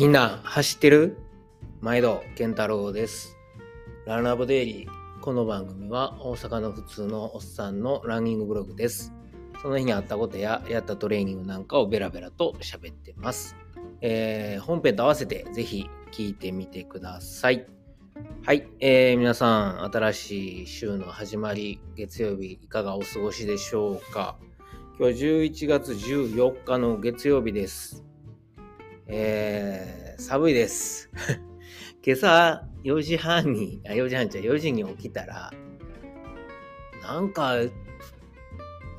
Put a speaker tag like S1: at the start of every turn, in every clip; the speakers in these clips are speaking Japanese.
S1: みんな走ってる？毎度健太郎です。ランナーボデイリー。この番組は大阪の普通のおっさんのランニングブログです。その日にあったことややったトレーニングなんかをベラベラと喋ってます。えー本編と合わせてぜひ聞いてみてください。はい、えー皆さん、新しい週の始まり、月曜日いかがお過ごしでしょうか？今日11月14日の月曜日です。えー寒いです。今朝4時半に、あ、4時半じゃ4時に起きたら、なんか、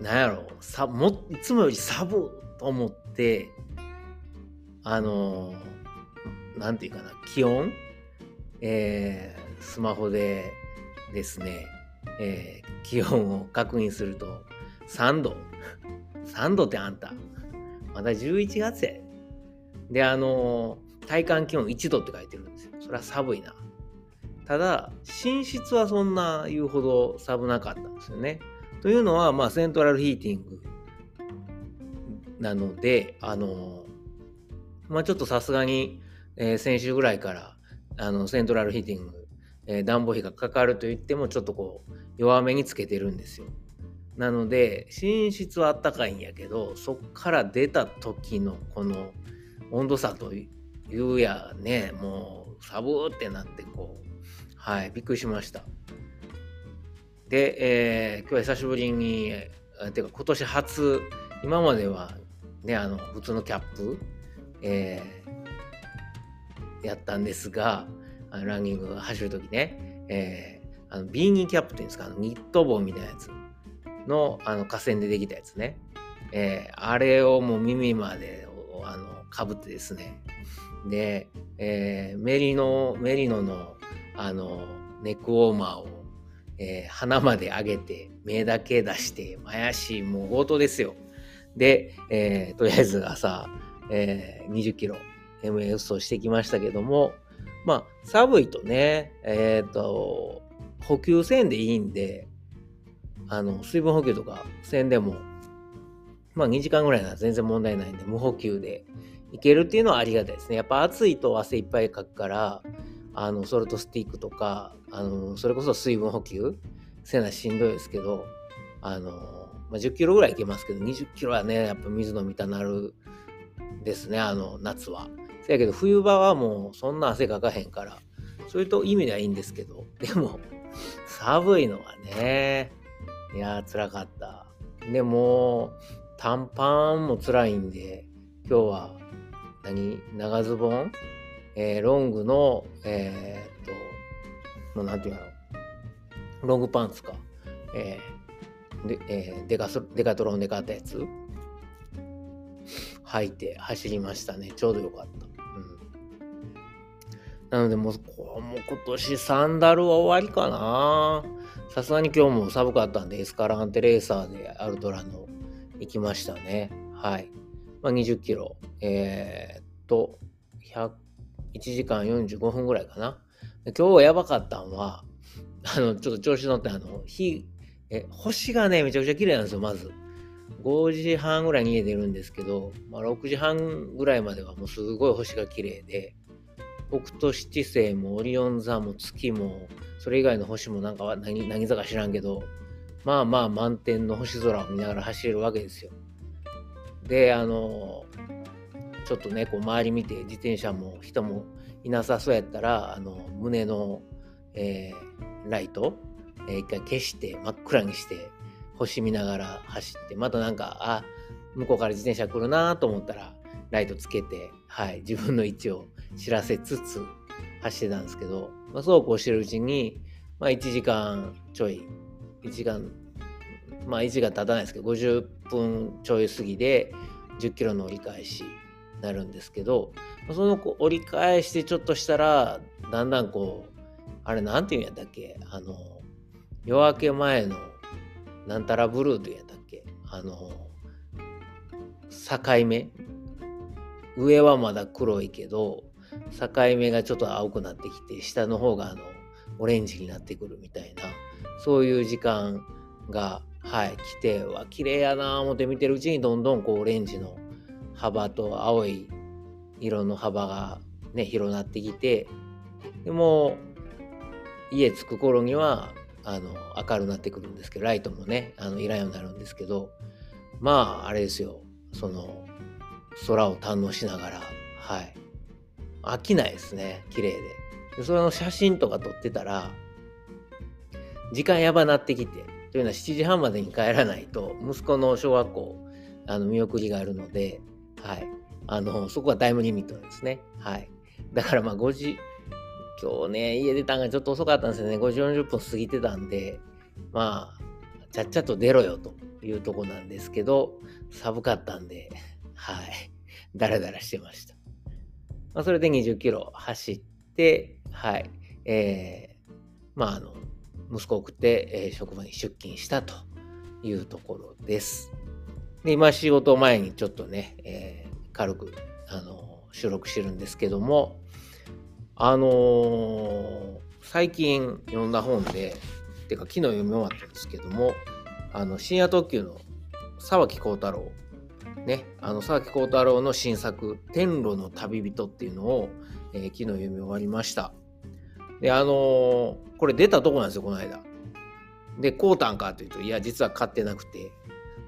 S1: なんやろ、さもいつもより寒いと思って、あのー、なんていうかな、気温？えースマホでですね、えー気温を確認すると、3度。3度ってあんた。まだ11月やで。あの体感気温1度って書いてるんですよ。それは寒いな。ただ、寝室はそんな言うほど寒なかったんですよね。というのは、まあ、セントラルヒーティングなので、あのまあ、ちょっとさすがに、えー先週ぐらいから、あの、セントラルヒーティング、えー暖房費がかかると言っても、ちょっとこう、弱めにつけてるんですよ。なので、寝室はあったかいんやけど、そっから出た時のこの温度差というやね、もう、サブーってなって、こう、はい、びっくりしました。で、えー今日は久しぶりに、てか今年初、今まではね、あの、普通のキャップ、えーやったんですが、あランニング走るときね、えーあのビーニーキャップっていうんですか、あのニット帽みたいなやつの、あの、河川でできたやつね。えーあれをもう耳まで、あの、かぶってですね。で、えーメリノ、メリノの、あの、ネックウォーマーを、えー鼻まで上げて、目だけ出して、前足、もう強盗ですよ。で、えーとりあえず朝、えー20キロ MS をしてきましたけども、まあ、寒いとね、えっ、と、補給せんでいいんで、あの、水分補給とかせんでも、まあ2時間ぐらいなら全然問題ないんで、無補給でいけるっていうのはありがたいですね。やっぱ暑いと汗いっぱいかくから、あの、ソルトスティックとか、あの、それこそ水分補給せなしんどいですけど、あの、まあ、10キロぐらいいけますけど、20キロはね、やっぱ水飲みたなるですね、あの、夏は。せやけど、冬場はもうそんな汗かかへんから、そういうと意味ではいいんですけど、でも、寒いのはね、いやー、辛かった。でも、短パンも辛いんで、今日は、何？長ズボン？えーロングの、えーっと、もうなんていうの？ロングパンツか。えーで、えーデカソデカトロンで買ったやつ？履いて走りましたね。ちょうどよかった。うん。なのでもう、こうもう今年サンダルは終わりかな。さすがに今日も寒かったんで、エスカランテレーサーでアルトラの行きましたね。はい。まあ、20キロ。えーっと、1時間45分ぐらいかな。今日やばかったんは、あの、ちょっと調子乗って、あの、日、え、星がね、めちゃくちゃ綺麗なんですよ、まず。5時半ぐらいに家出るんですけど、まあ、6時半ぐらいまではもうすごい星が綺麗で、北斗七星もオリオン座も月も、それ以外の星もなんか何何座か知らんけど、まあまあ満天の星空を見ながら走れるわけですよ。で、あの、ちょっとね、こう周り見て自転車も人もいなさそうやったら、あの、胸の、えーライト、えー一回消して真っ暗にして星見ながら走って、またなんか、あ、向こうから自転車来るなと思ったら、ライトつけて、はい、自分の位置を知らせつつ走ってたんですけど、まあ、そうこうしてるうちに、まあ1時間ちょい、1時間、まあ1時間経たないですけど、50分ちょい過ぎで10キロの折り返しになるんですけど、その折り返してちょっとしたら、だんだんこう、あれなんていうんやったっけ？あの、夜明け前のなんたらブルーというんやったっけ？あの、境目？上はまだ黒いけど、境目がちょっと青くなってきて、下の方があの、オレンジになってくるみたいな、そういう時間が、はい、来て、わ、綺麗やなぁ思って見てるうちに、どんどんこう、オレンジの幅と青い色の幅がね、広なってきて、でも、家着く頃には、あの、明るくなってくるんですけど、ライトもね、あの、いらんようになるんですけど、まあ、あれですよ、その、空を堪能しながら、はい。飽きないですね、綺麗で。でその写真とか撮ってたら、時間やばなってきて、というのは7時半までに帰らないと、息子の小学校、あの、見送りがあるので、はい。あの、そこはタイムリミットなんですね。はい。だからまあ5時、今日ね、家出たんがちょっと遅かったんですよね。5時40分過ぎてたんで、まあ、ちゃっちゃと出ろよというとこなんですけど、寒かったんで、はい。ダラダラしてました。まあ、それで20キロ走って、はい。えー、まあ、あの、息子を送って、えー、職場に出勤したというところです。で、今仕事前にちょっとね、えー、軽く、あの、収録してるんですけども、あのー、最近読んだ本で、てか昨日読み終わったんですけども、あの、深夜特急の沢木幸太郎、ね、あの、沢木幸太郎の新作、天路の旅人っていうのを、えー、昨日読み終わりました。で、あのー、これ出たとこなんですよ、この間。で、こうたんかというと、いや、実は買ってなくて、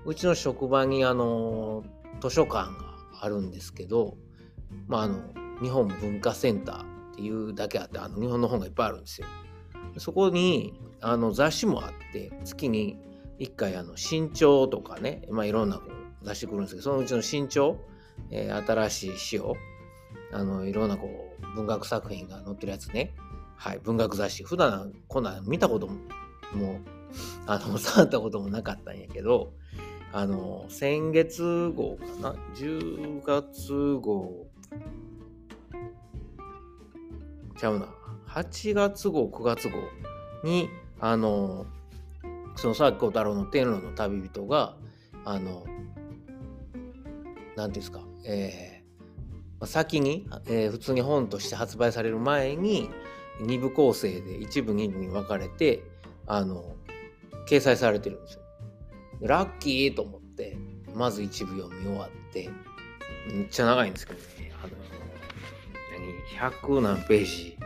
S1: うちの職場に、あのー、図書館があるんですけど、まあ、あの、日本文化センターっていうだけあって、あの、日本の本がいっぱいあるんですよ。そこに、あの、雑誌もあって、月に1回、あの、新潮とかね、まあ、いろんなこう出してくるんですけど、そのうちの新潮、えー、新しい詩を、あの、いろんなこう、文学作品が載ってるやつね、はい、文学雑誌。普段こんなん見たことも、も、あの、触ったこともなかったんやけど、あの、先月号かな ?10 月号、ちゃうな。8月号、9月号に、あの、その佐木小太郎の天路の旅人が、あの、なんていうんですか、えー、先に、えー、普通に本として発売される前に、2部構成で一部2部に分かれて、あの、掲載されてるんですよ。ラッキーと思って、まず一部読み終わって、めっちゃ長いんですけどね、あの、何、100何ページ。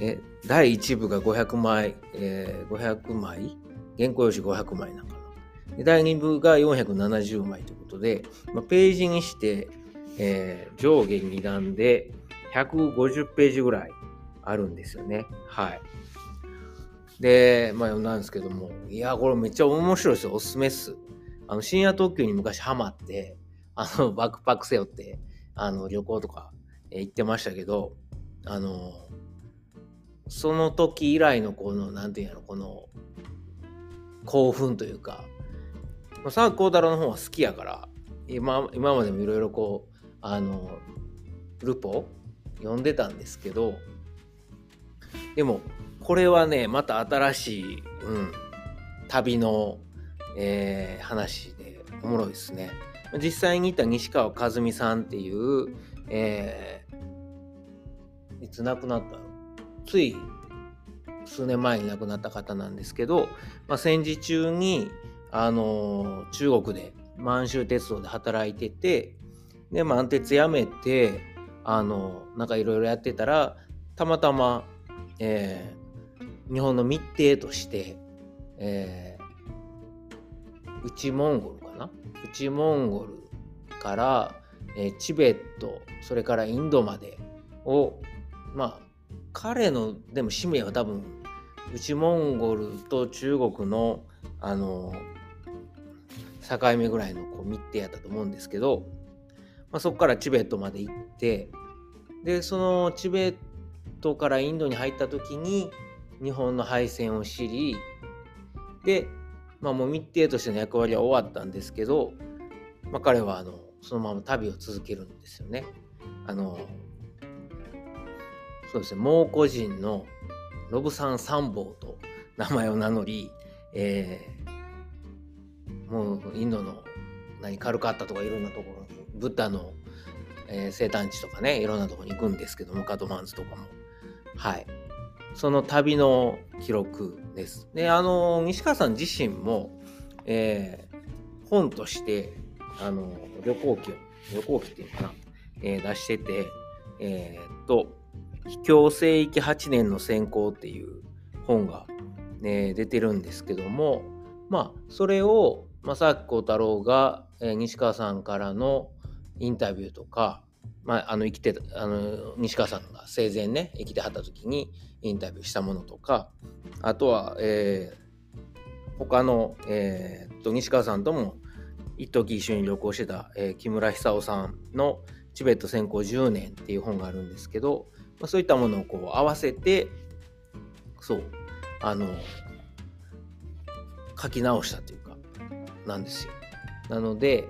S1: え、第1部が500枚、えー、500枚？原稿用紙500枚なんかな。第2部が470枚ということで、まあ、ページにして、えー、上下2段で150ページぐらいあるんですよね。はい。で、まあ読んだんですけども、いや、これめっちゃ面白いですよ。おすすめっす。あの、深夜特急に昔ハマって、あの、バックパック背負って、あの、旅行とか、行ってましたけど、あの、その時以来のこの、なんていうんやろ、この、興奮というか、まあ、沢木幸太郎の方は好きやから、今今までもいろいろこう、あの、ルポ読んでたんですけど、でも、これはね、また新しい、うん、旅の、えー、話でおもろいですね。実際にいた西川和美さんっていう、えー、いつ亡くなったつい数年前に亡くなった方なんですけど、まあ、戦時中に、あのー、中国で満州鉄道で働いてて、で、満鉄辞めて、あのー、なんかいろいろやってたら、たまたま、えー、日本の密偵として、えー、内モンゴルかな？内モンゴルから、えー、チベットそれからインドまでをまあ彼のでも使命は多分内モンゴルと中国のあの境目ぐらいのこう密偵やったと思うんですけど、まあ、そこからチベットまで行ってでそのチベットからインドに入った時に日本の敗戦を知りで、まあ、もう密偵としての役割は終わったんですけど、まあ、彼はあのそのまま旅を続けるんですよね。あのそうですね蒙古人のロブサン三宝と名前を名乗り、えー、もうインドの何カルカッタとかいろんなところにブッダの、えー、生誕地とかねいろんなところに行くんですけどもカドマンズとかもはいその旅の記録です。で、あの、西川さん自身も、えー、本として、あの、旅行記を、旅行記っていうのかな、えー、出してて、えー、っと、秘境聖域8年の選考っていう本が、ね、出てるんですけども、まあ、それを、正木幸太郎が、えー、西川さんからのインタビューとか、まあ、あの生きてあの西川さんが生前ね生きてはった時にインタビューしたものとかあとは、えー、他の、えー、と西川さんとも一時一緒に旅行してた、えー、木村久夫さんの「チベット先行10年」っていう本があるんですけど、まあ、そういったものをこう合わせてそうあの書き直したというかなんですよ。なので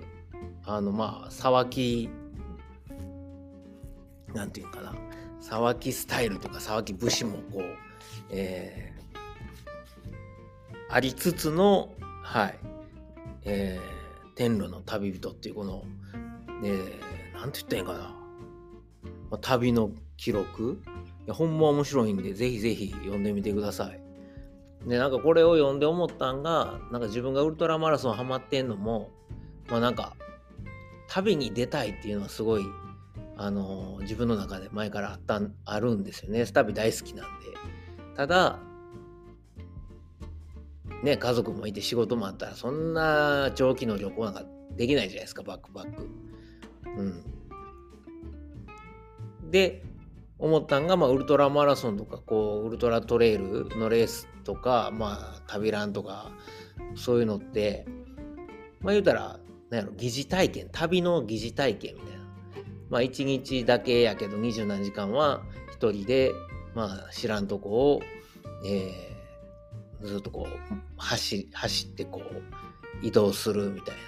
S1: あのまあ沢木なんていうかな。沢木スタイルとか沢木節もこう、えー、ありつつのはいえー、天路の旅人っていうこの、ね、なんて言ったらいいかな、まあ、旅の記録。いやほんま面白いんでぜひぜひ読んでみてください。でなんかこれを読んで思ったんがなんか自分がウルトラマラソンハマってんのもまあなんか旅に出たいっていうのはすごいあの自分の中で前からあったあるんですよね。旅大好きなんで。ただね家族もいて仕事もあったらそんな長期の旅行なんかできないじゃないですか。バックパック。うん。で思ったんが、まあ、ウルトラマラソンとかこうウルトラトレイルのレースとか、まあ、旅ランとかそういうのってまあ言うたらなんやろ疑似体験旅の疑似体験みたいな。まあ1日だけやけど二十何時間は一人でまあ知らんとこを、えー、ずっとこう走走ってこう移動するみたいな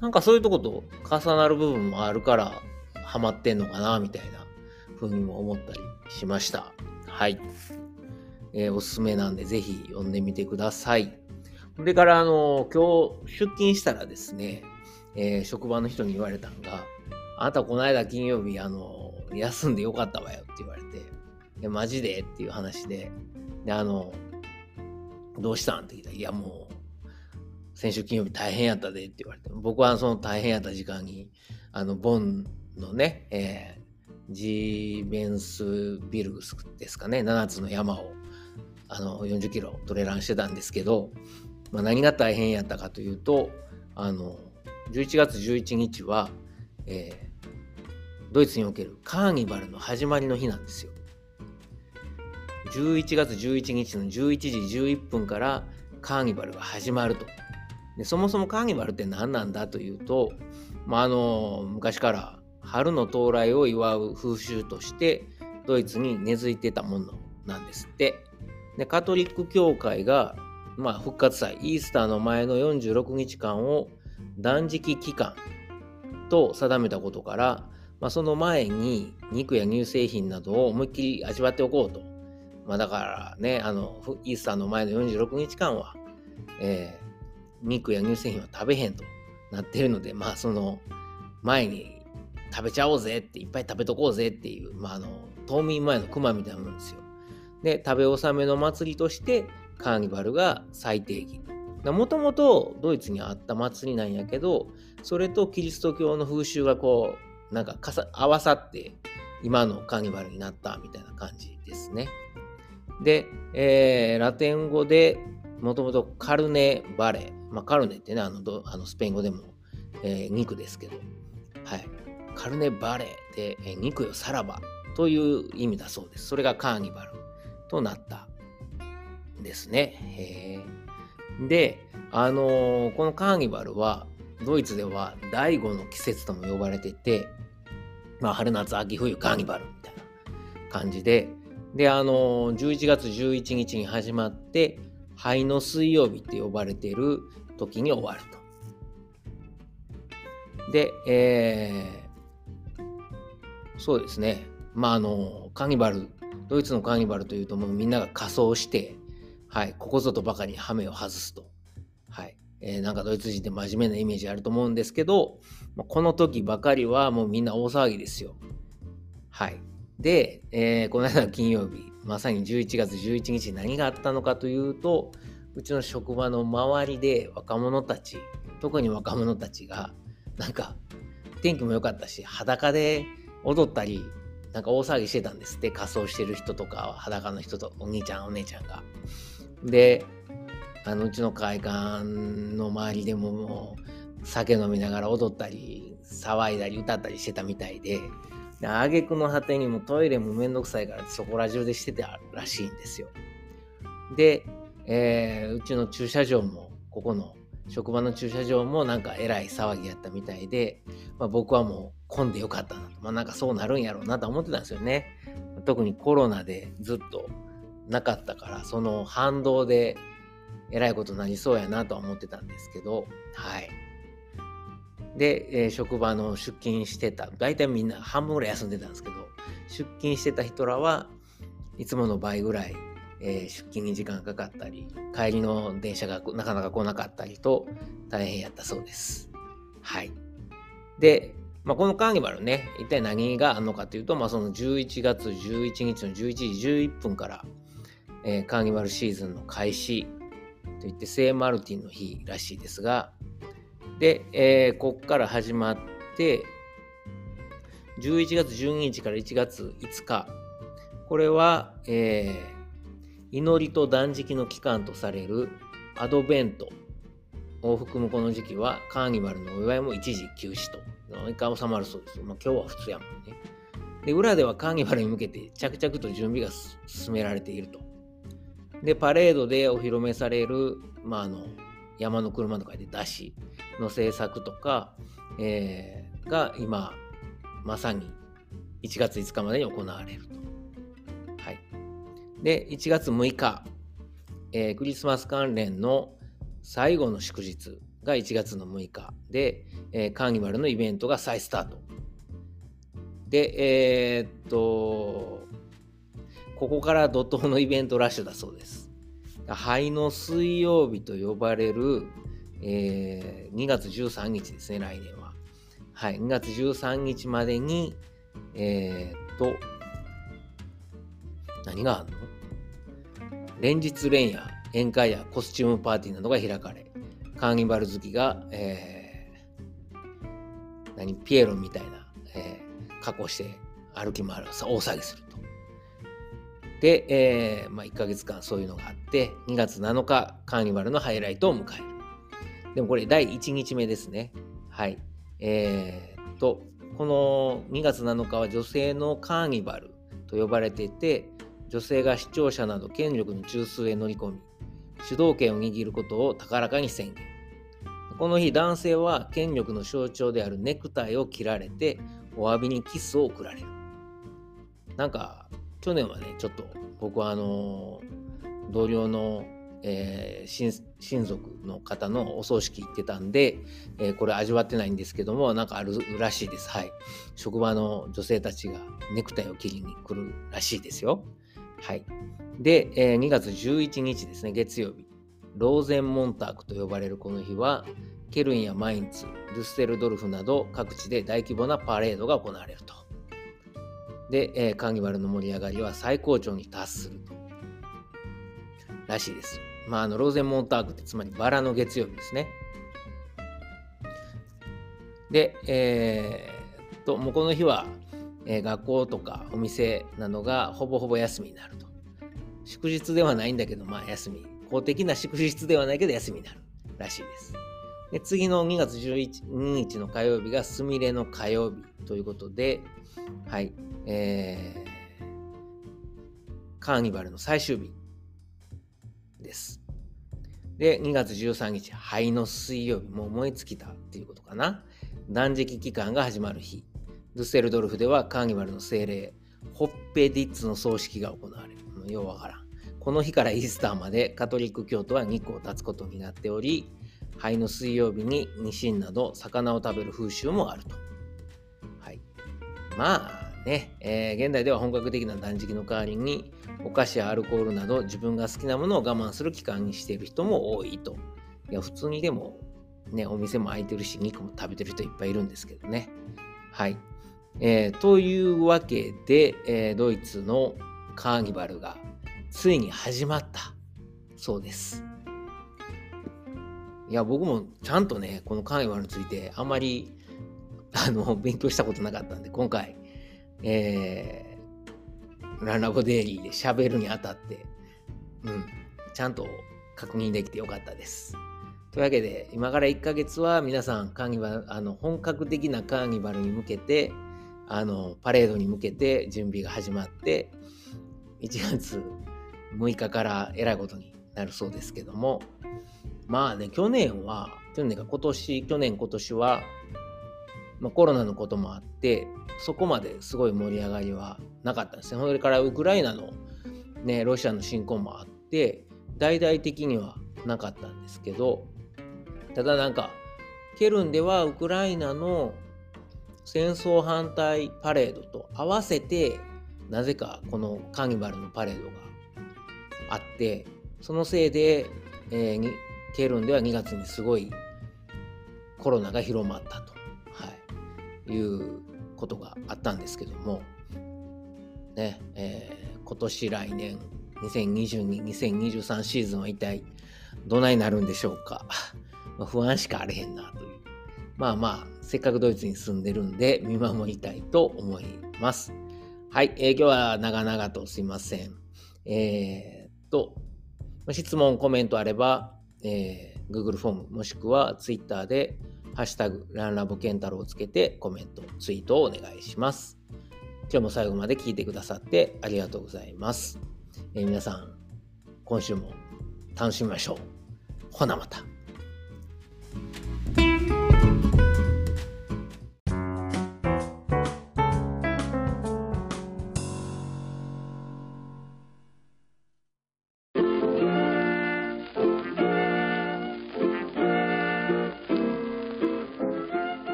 S1: なんかそういうとこと重なる部分もあるからハマってんのかなみたいなふうにも思ったりしました。はい。えー、おすすめなんでぜひ読んでみてください。それから、あの、今日出勤したらですね、えー、職場の人に言われたんが、あなたこの間金曜日、あの、休んでよかったわよって言われて、え、マジで？っていう話で、で、あの、どうしたん？って聞いたら、いやもう、先週金曜日大変やったでって言われて、僕はその大変やった時間に、あの、ボンのね、えー、ジーベンスビルスですかね、7つの山を、あの、40キロトレランしてたんですけど、まあ、何が大変やったかというと、あの、11月11日は、えー、ドイツにおけるカーニバルの始まりの日なんですよ。11月11日の11時11分からカーニバルが始まると。でそもそもカーニバルって何なんだというと、まあ、あの昔から春の到来を祝う風習としてドイツに根付いてたものなんですって。でカトリック教会がまあ、復活祭、イースターの前の46日間を断食期間と定めたことから、まあ、その前に肉や乳製品などを思いっきり味わっておこうと。まあ、だからね、あの、イースターの前の46日間は、えー、肉や乳製品は食べへんとなってるので、まあ、その前に食べちゃおうぜって、いっぱい食べとこうぜっていう、まあ、あの、冬眠前の熊みたいなもんですよ。で、食べ納めの祭りとして、カーニバルが最定義。もともとドイツにあった祭りなんやけど、それとキリスト教の風習がこう、なんかかさ合わさって今のカーニバルになったみたいな感じですね。で、えー、ラテン語でもともとカルネバレ、まあ、カルネってね、あのどあのスペイン語でも、えー、肉ですけど、はい。カルネバレで、えー、肉よさらばという意味だそうです。それがカーニバルとなったですね。で、あのー、このカーニバルは、ドイツでは第5の季節とも呼ばれてて、まあ、春夏秋冬カーニバルみたいな感じで、で、あのー、11月11日に始まって、灰の水曜日って呼ばれている時に終わると。で、えー、そうですね。まあ、あの、カーニバル、ドイツのカーニバルというともうみんなが仮装して、はい、ここぞとばかりにハメを外すと。はい。えー、なんかドイツ人って真面目なイメージあると思うんですけど、この時ばかりはもうみんな大騒ぎですよ。はい。で、えー、この間の金曜日、まさに11月11日何があったのかというと、うちの職場の周りで若者たち、特に若者たちが、なんか天気も良かったし、裸で踊ったり、なんか大騒ぎしてたんですって仮装してる人とか裸の人とお兄ちゃんお姉ちゃんが。であのうちの会館の周りでももう酒飲みながら踊ったり騒いだり歌ったりしてたみたいで挙句の果てにもトイレもめんどくさいからそこら中でしてたらしいんですよ。で、えー、うちの駐車場もここの職場の駐車場もなんかえらい騒ぎやったみたいで、まあ、僕はもう混んでよかったなと、まあ、なんかそうなるんやろうなと思ってたんですよね。特にコロナでずっとなかったからその反動でえらいことになりそうやなとは思ってたんですけどはいで、えー、職場の出勤してた。大体みんな半分ぐらい休んでたんですけど出勤してた人らはいつもの倍ぐらい、えー、出勤に時間かかったり帰りの電車がなかなか来なかったりと大変やったそうです。はい。でまあ、このカーニバルね、一体何があるのかというと、まあ、その11月11日の11時11分から、えー、カーニバルシーズンの開始といって聖マルティンの日らしいですがで、えー、ここから始まって11月12日から1月5日これは、えー、祈りと断食の期間とされるアドベントを含むこの時期はカーニバルのお祝いも一時休止と一回収まるそうです。まあ、今日は普通やもんね。で裏ではカーニバルに向けて着々と準備が進められていると。で、パレードでお披露目される、まあ、あの山の車とかで出しの制作とか、えー、が今、まさに1月5日までに行われると。はい。で、1月6日、えー、クリスマス関連の最後の祝日が1月の6日で、えー、カーニバルのイベントが再スタート。で、えー、っと、ここから怒涛のイベントラッシュだそうです。灰の水曜日と呼ばれる、えー、2月13日ですね、来年は。はい、2月13日までに、えー、っと、何があるの？連日連夜、宴会やコスチュームパーティーなどが開かれ、カーニバル好きが、えー、何、ピエロみたいな、えー、格好して歩き回る、大騒ぎすると。で、えーまあ、1ヶ月間そういうのがあって、2月7日、カーニバルのハイライトを迎える。でもこれ、第1日目ですね。はい。えー、と、この2月7日は女性のカーニバルと呼ばれていて、女性が視聴者など権力の中枢へ乗り込み、主導権を握ることを高らかに宣言。この日、男性は権力の象徴であるネクタイを切られて、お詫びにキスを送られる。なんか、去年はね、ちょっと僕はあの同僚の、えー、親族の方のお葬式行ってたんで、えー、これ味わってないんですけども、なんかあるらしいです。はい。職場の女性たちがネクタイを切りに来るらしいですよ。はい。で、えー、2月11日ですね、月曜日。ローゼンモンタークと呼ばれるこの日は、ケルンやマインツ、ルッセルドルフなど各地で大規模なパレードが行われると。で、えー、カーニバルの盛り上がりは最高潮に達すると。らしいです。まあ、あの、ローゼンモンタークってつまりバラの月曜日ですね。で、えー、と、もうこの日は、えー、学校とかお店などがほぼほぼ休みになると。祝日ではないんだけど、まあ休み。公的な祝日ではないけど休みになるらしいです。で次の2月11日の火曜日がすみれの火曜日ということで、はい、えー、カーニバルの最終日です。で、2月13日、灰の水曜日、もう燃え尽きたっていうことかな。断食期間が始まる日。ドゥッセルドルフではカーニバルの精霊、ホッペディッツの葬式が行われる。ようわからん。この日からイースターまでカトリック教徒は肉を断つことになっており、灰の水曜日にニシンなど魚を食べる風習もあると。はい。まあ、ね、えー、現代では本格的な断食の代わりにお菓子やアルコールなど自分が好きなものを我慢する期間にしている人も多いと。いや、普通にでもね、お店も開いてるし、肉も食べてる人いっぱいいるんですけどね。はい。えー、というわけで、えー、ドイツのカーニバルがついに始まったそうです。いや、僕もちゃんとね、このカーニバルについてあまりあの勉強したことなかったんで、今回、えランラボデイリーで喋るにあたって、うん、ちゃんと確認できてよかったです。というわけで、今から1ヶ月は皆さん、カーニバル、あの、本格的なカーニバルに向けて、あの、パレードに向けて準備が始まって、1月6日からえらいことになるそうですけども、まあね、去年は、去年か今年、去年今年は、まあ、コロナのこともあって、そこまですごい盛り上がりはなかったんですね。それからウクライナのね、ロシアの侵攻もあって、大々的にはなかったんですけど、ただなんか、ケルンではウクライナの戦争反対パレードと合わせて、なぜかこのカーニバルのパレードがあって、そのせいで、えー、ケルンでは2月にすごいコロナが広まったと、いうことがあったんですけども、ねえー、今年来年2022、2023シーズンは一体どないなるんでしょうか。ま、不安しかあれへんなという。まあまあ、せっかくドイツに住んでるんで見守りたいと思います。はい、えー、今日は長々とすいません。えー、っと、質問、コメントあれば、えー、Google フォームもしくは Twitter でハッシュタグランラボケンタロウをつけてコメント、ツイートをお願いします。今日も最後まで聞いてくださってありがとうございます。えー、皆さん、今週も楽しみましょう。ほなまた。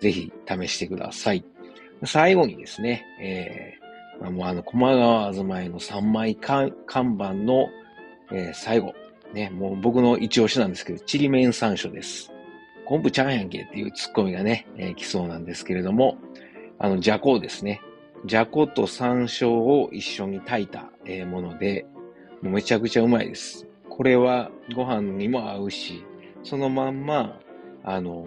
S1: ぜひ試してください。最後にですね、えー、もうあの、駒川あずまいの3枚看板の、えー、最後、ね、もう僕の一押しなんですけど、ちりめん山椒です。昆布ちゃんやんけっていうツッコミがね、えー、来そうなんですけれども、あの、じゃこですね。じゃこと山椒を一緒に炊いた、えー、もので、もうめちゃくちゃうまいです。これはご飯にも合うし、そのまんま、あの、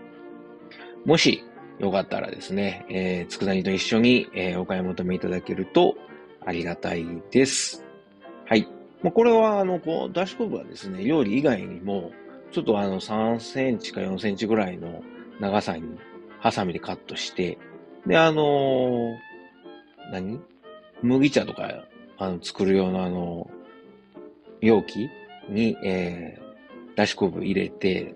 S1: もし、よかったらですね、えー、佃煮と一緒に、えー、お買い求めいただけるとありがたいです。はい。まあ、これは、あの、こう、だし昆布はですね、料理以外にも、ちょっとあの、3センチか4センチぐらいの長さに、ハサミでカットして、で、あのー、何？麦茶とか、あの、作る用のあの、容器に、えー、だし昆布入れて、